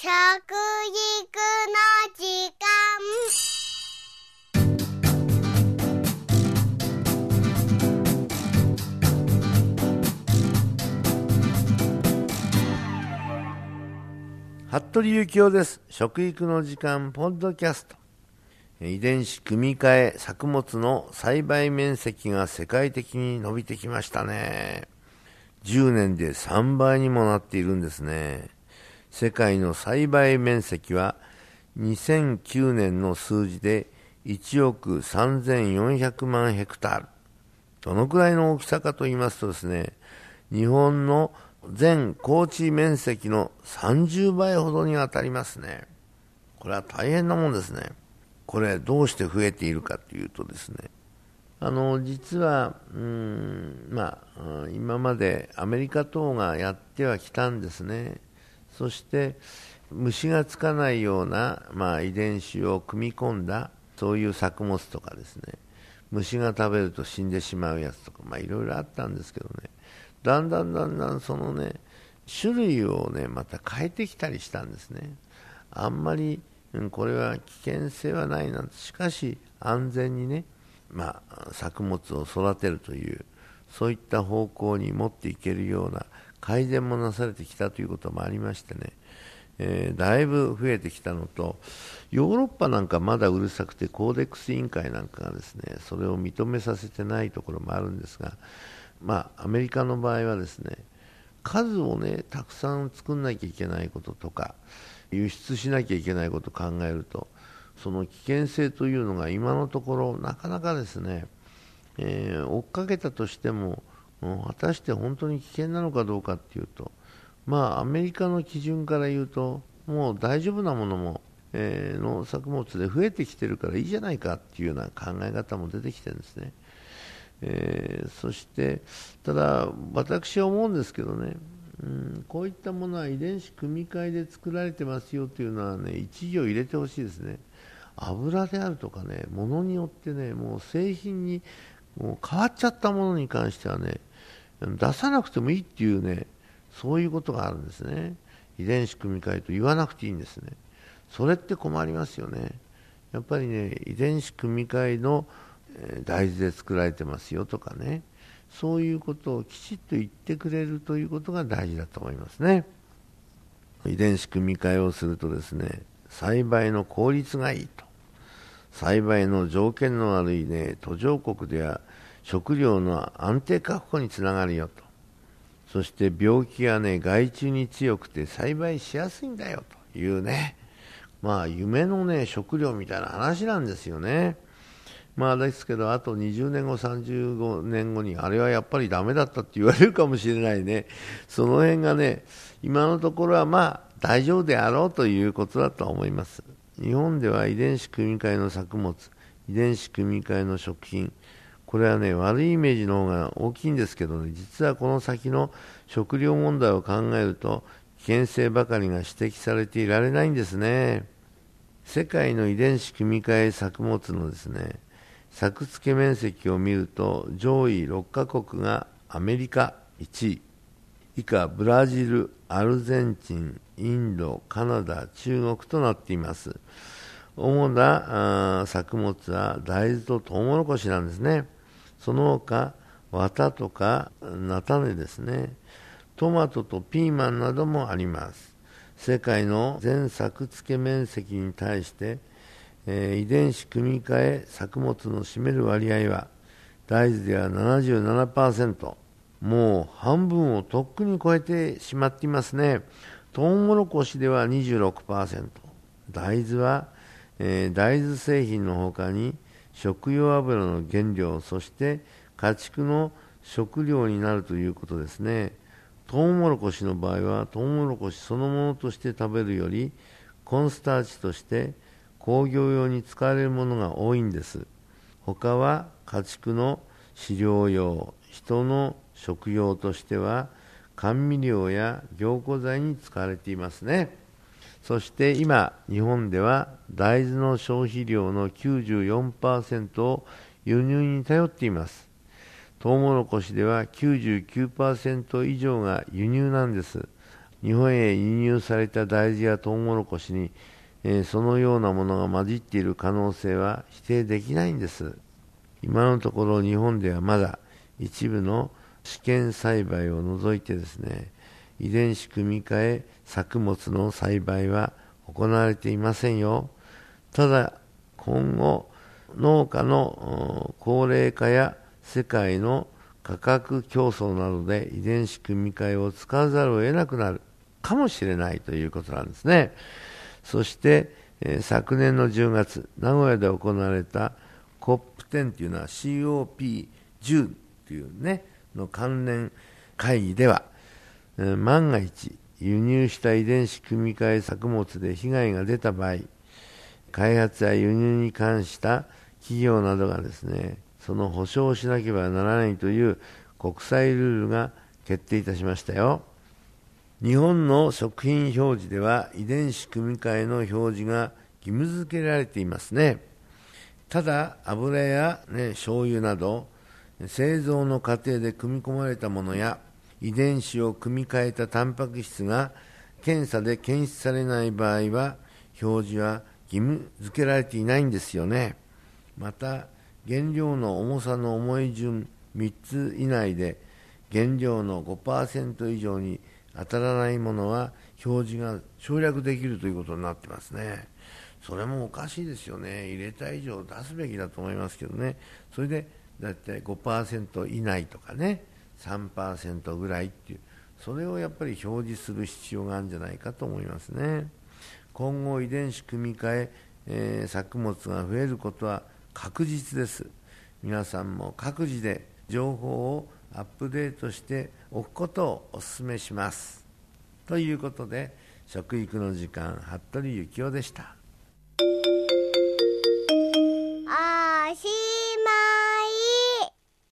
食育の時間。服部幸男です。食育の時間ポッドキャスト。遺伝子組み換え作物の栽培面積が世界的に伸びてきましたね。10年で3倍にもなっているんですね。世界の栽培面積は2009年の数字で1億3400万ヘクタール。どのくらいの大きさかと言いますとですね日本の全高地面積の30倍ほどに当たりますね。これは大変なもんですね。これどうして増えているかというとですねあの実はうんまあ今までアメリカ等がやってはきたんですね。そして虫がつかないような、まあ、遺伝子を組み込んだそういう作物とかですね。虫が食べると死んでしまうやつとか、まあ、いろいろあったんですけどね。だんだんだんだんそのね種類をねまた変えてきたりしたんですね。あんまり、うん、これは危険性はないなんて。しかし安全にね、まあ、作物を育てるというそういった方向に持っていけるような改善もなされてきたということもありましてね、えー、だいぶ増えてきたのと、ヨーロッパなんかまだうるさくて、コーデックス委員会なんかがですねそれを認めさせてないところもあるんですが、まあ、アメリカの場合はですね数をねたくさん作んなきゃいけないこととか、輸出しなきゃいけないことを考えると、その危険性というのが今のところ、なかなかですね、えー、追っかけたとしても、果たして本当に危険なのかどうかっていうと、まあ、アメリカの基準から言うと、もう大丈夫なものも、えー、農作物で増えてきてるからいいじゃないかっていうような考え方も出てきてるんですね。えー、そして、ただ、私は思うんですけどね、うん、こういったものは遺伝子組み換えで作られてますよというのはね、一行入れてほしいですね。油であるとかね、ものによってね、もう製品にもう変わっちゃったものに関してはね、出さなくてもいいっていうね、そういうことがあるんですね。遺伝子組み換えと言わなくていいんですね。それって困りますよね。やっぱりね、遺伝子組み換えの大豆で作られてますよとかね、そういうことをきちっと言ってくれるということが大事だと思いますね。遺伝子組み換えをするとですね、栽培の効率がいいと。栽培の条件の悪いね、途上国では食料の安定確保につながるよと。そして病気やね、害虫に強くて栽培しやすいんだよというね、まあ夢のね、食料みたいな話なんですよね。まあですけど、あと20年後、35年後に、あれはやっぱりダメだったって言われるかもしれないね。その辺がね、今のところはまあ大丈夫であろうということだと思います。日本では遺伝子組み換えの作物、遺伝子組み換えの食品、これはね、悪いイメージの方が大きいんですけどね、実はこの先の食料問題を考えると、危険性ばかりが指摘されていられないんですね。世界の遺伝子組み換え作物のですね、作付け面積を見ると、上位6カ国がアメリカ1位、以下ブラジル、アルゼンチン、インド、カナダ、中国となっています。主な作物は大豆とトウモロコシなんですね。その他、綿とか菜種ですね、トマトとピーマンなどもあります。世界の全作付け面積に対して、えー、遺伝子組み換え作物の占める割合は、大豆では77%、もう半分をとっくに超えてしまっていますね。トウモロコシでは26%、大豆は、えー、大豆製品のほかに食用油の原料、そして家畜の食料になるということですね。トウモロコシの場合は、トウモロコシそのものとして食べるより、コンスターチとして工業用に使われるものが多いんです。他は家畜の飼料用、人の食用としては、甘味料や凝固剤に使われていますね。そして今、日本では大豆の消費量の94%を輸入に頼っています。トウモロコシでは99%以上が輸入なんです。日本へ輸入された大豆やトウモロコシに、えー、そのようなものが混じっている可能性は否定できないんです今のところ日本ではまだ一部の試験栽培を除いてですね遺伝子組み換え作物の栽培は行われていませんよただ今後農家の高齢化や世界の価格競争などで遺伝子組み換えを使わざるを得なくなるかもしれないということなんですね。そして、えー、昨年の10月、名古屋で行われた COP10 というのは COP10 というね、の関連会議では、万が一輸入した遺伝子組み換え作物で被害が出た場合、開発や輸入に関した企業などがですね、その保証をしなければならないという国際ルールが決定いたしましたよ。日本の食品表示では遺伝子組み換えの表示が義務付けられていますね。ただ、油や、ね、醤油など製造の過程で組み込まれたものや遺伝子を組み換えたタンパク質が検査で検出されない場合は表示は義務付けられていないんですよね。また、原料の重さの重い順3つ以内で原料の5%以上に当たらないものは表示が省略できるということになってますね。それもおかしいですよね。入れた以上出すべきだと思いますけどね。それでだいたい5%以内とかね、3%ぐらいっていうそれをやっぱり表示する必要があるんじゃないかと思いますね。今後遺伝子組み換ええー、作物が増えることは確実です。皆さんも各自で情報をアップデートしておくことをお勧めします。ということで食育の時間服部幸男でした。